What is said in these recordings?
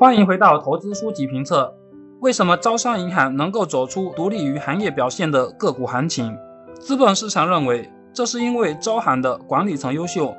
欢迎回到投资书籍评测。为什么招商银行能够走出独立于行业表现的个股行情？资本市场认为，这是因为招行的管理层优秀。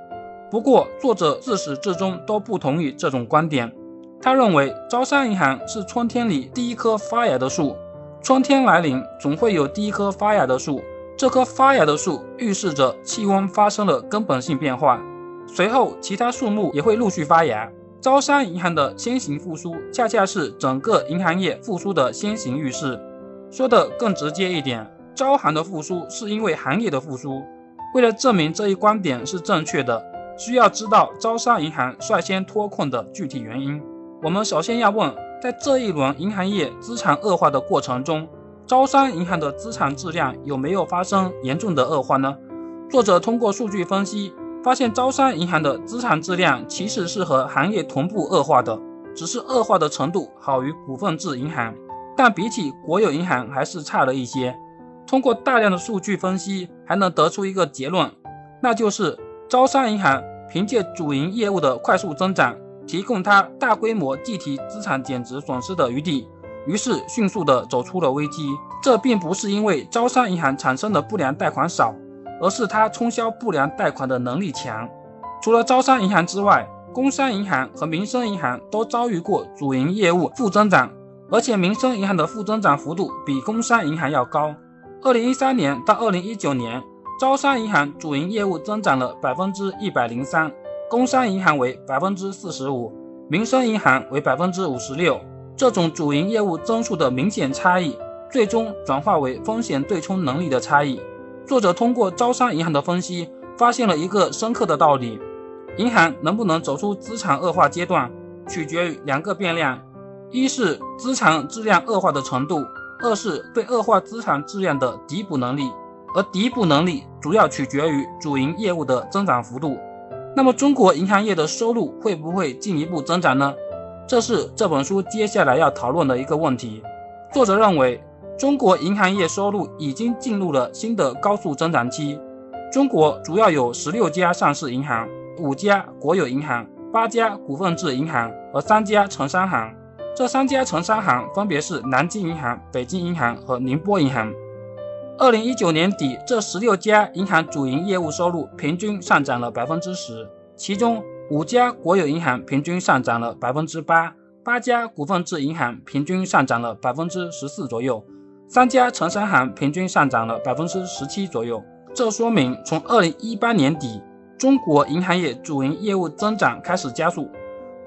不过，作者自始至终都不同意这种观点。他认为，招商银行是春天里第一棵发芽的树。春天来临，总会有第一棵发芽的树。这棵发芽的树预示着气温发生了根本性变化，随后其他树木也会陆续发芽。招商银行的先行复苏，恰恰是整个银行业复苏的先行预示。说的更直接一点，招行的复苏是因为行业的复苏。为了证明这一观点是正确的，需要知道招商银行率先脱困的具体原因。我们首先要问，在这一轮银行业资产恶化的过程中，招商银行的资产质量有没有发生严重的恶化呢？作者通过数据分析，发现招商银行的资产质量其实是和行业同步恶化的，只是恶化的程度好于股份制银行，但比起国有银行还是差了一些。通过大量的数据分析，还能得出一个结论，那就是招商银行凭借主营业务的快速增长，提供它大规模计提资产减值损失的余地。于是迅速的走出了危机。这并不是因为招商银行产生的不良贷款少，而是它冲销不良贷款的能力强。除了招商银行之外，工商银行和民生银行都遭遇过主营业务负增长，而且民生银行的负增长幅度比工商银行要高。二零一三年到二零一九年，招商银行主营业务增长了百分之一百零三，工商银行为百分之四十五，民生银行为百分之五十六。这种主营业务增速的明显差异，最终转化为风险对冲能力的差异。作者通过招商银行的分析，发现了一个深刻的道理：银行能不能走出资产恶化阶段，取决于两个变量，一是资产质量恶化的程度，二是对恶化资产质量的抵补能力。而抵补能力主要取决于主营业务的增长幅度。那么，中国银行业的收入会不会进一步增长呢？这是这本书接下来要讨论的一个问题。作者认为，中国银行业收入已经进入了新的高速增长期。中国主要有十六家上市银行、五家国有银行、八家股份制银行和三家城商行。这三家城商行分别是南京银行、北京银行和宁波银行。二零一九年底，这十六家银行主营业务收入平均上涨了百分之十，其中。五家国有银行平均上涨了百分之八，八家股份制银行平均上涨了百分之十四左右，三家城商行平均上涨了百分之十七左右。这说明，从二零一八年底，中国银行业主营业务增长开始加速。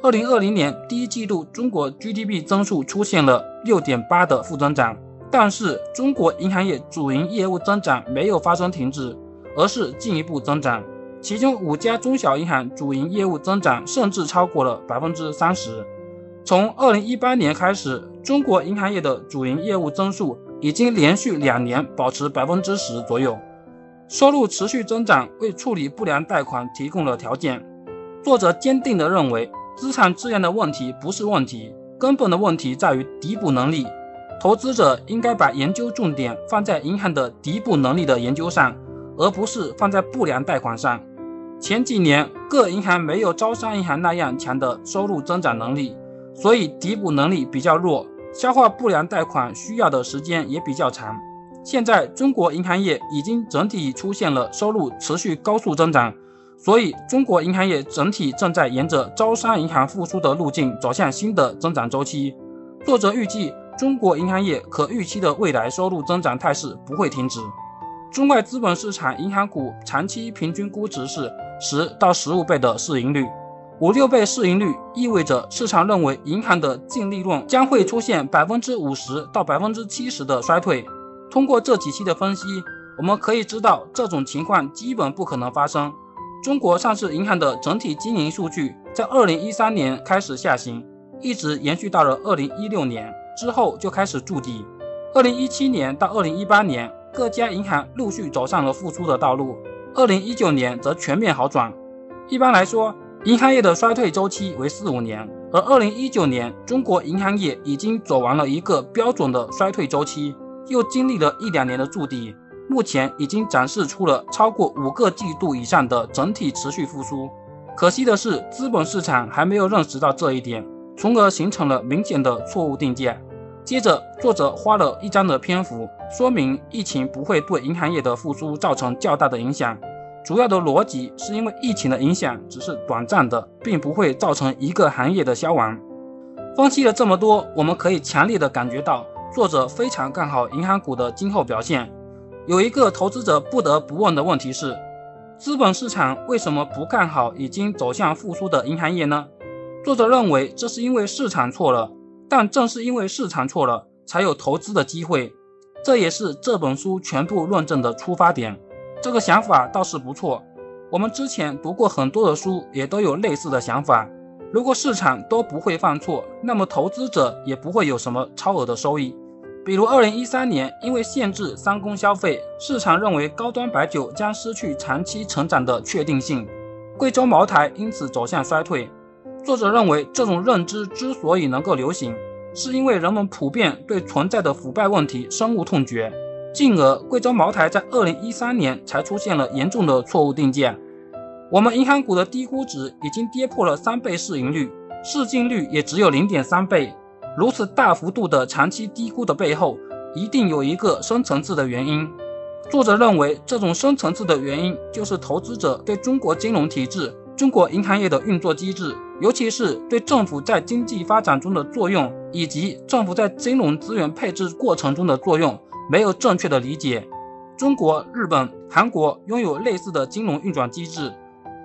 二零二零年第一季度，中国 GDP 增速出现了六点八的负增长，但是中国银行业主营业务增长没有发生停滞，而是进一步增长。其中五家中小银行主营业务增长甚至超过了百分之三十。从二零一八年开始，中国银行业的主营业务增速已经连续两年保持百分之十左右，收入持续增长为处理不良贷款提供了条件。作者坚定地认为，资产质量的问题不是问题，根本的问题在于抵补能力。投资者应该把研究重点放在银行的抵补能力的研究上，而不是放在不良贷款上。前几年各银行没有招商银行那样强的收入增长能力，所以抵补能力比较弱，消化不良贷款需要的时间也比较长。现在中国银行业已经整体出现了收入持续高速增长，所以中国银行业整体正在沿着招商银行复苏的路径走向新的增长周期。作者预计，中国银行业可预期的未来收入增长态势不会停止。中外资本市场银行股长期平均估值是。十到十五倍的市盈率，五六倍市盈率意味着市场认为银行的净利润将会出现百分之五十到百分之七十的衰退。通过这几期的分析，我们可以知道这种情况基本不可能发生。中国上市银行的整体经营数据在二零一三年开始下行，一直延续到了二零一六年之后就开始筑底。二零一七年到二零一八年，各家银行陆续走上了复苏的道路。二零一九年则全面好转。一般来说，银行业的衰退周期为四五年，而二零一九年中国银行业已经走完了一个标准的衰退周期，又经历了一两年的筑底，目前已经展示出了超过五个季度以上的整体持续复苏。可惜的是，资本市场还没有认识到这一点，从而形成了明显的错误定价。接着，作者花了一章的篇幅说明疫情不会对银行业的复苏造成较大的影响。主要的逻辑是因为疫情的影响只是短暂的，并不会造成一个行业的消亡。分析了这么多，我们可以强烈的感觉到，作者非常看好银行股的今后表现。有一个投资者不得不问的问题是：资本市场为什么不看好已经走向复苏的银行业呢？作者认为这是因为市场错了。但正是因为市场错了，才有投资的机会，这也是这本书全部论证的出发点。这个想法倒是不错。我们之前读过很多的书，也都有类似的想法。如果市场都不会犯错，那么投资者也不会有什么超额的收益。比如二零一三年，因为限制三公消费，市场认为高端白酒将失去长期成长的确定性，贵州茅台因此走向衰退。作者认为，这种认知之所以能够流行，是因为人们普遍对存在的腐败问题深恶痛绝，进而贵州茅台在二零一三年才出现了严重的错误定价。我们银行股的低估值已经跌破了三倍市盈率，市净率也只有零点三倍。如此大幅度的长期低估的背后，一定有一个深层次的原因。作者认为，这种深层次的原因就是投资者对中国金融体制。中国银行业的运作机制，尤其是对政府在经济发展中的作用，以及政府在金融资源配置过程中的作用，没有正确的理解。中国、日本、韩国拥有类似的金融运转机制，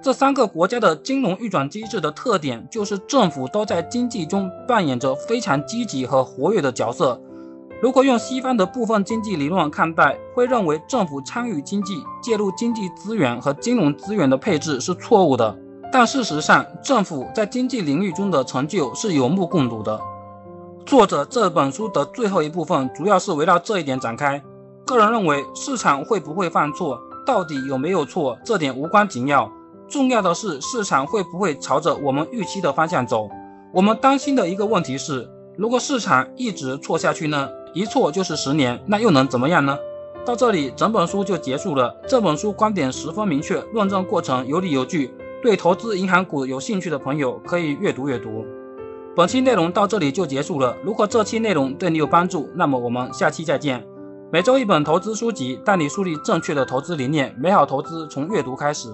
这三个国家的金融运转机制的特点就是政府都在经济中扮演着非常积极和活跃的角色。如果用西方的部分经济理论看待，会认为政府参与经济、介入经济资源和金融资源的配置是错误的。但事实上，政府在经济领域中的成就是有目共睹的。作者这本书的最后一部分主要是围绕这一点展开。个人认为，市场会不会犯错，到底有没有错，这点无关紧要，重要的是市场会不会朝着我们预期的方向走。我们担心的一个问题是，如果市场一直错下去呢？一错就是十年，那又能怎么样呢？到这里，整本书就结束了。这本书观点十分明确，论证过程有理有据。对投资银行股有兴趣的朋友可以阅读阅读。本期内容到这里就结束了。如果这期内容对你有帮助，那么我们下期再见。每周一本投资书籍，带你树立正确的投资理念。美好投资从阅读开始。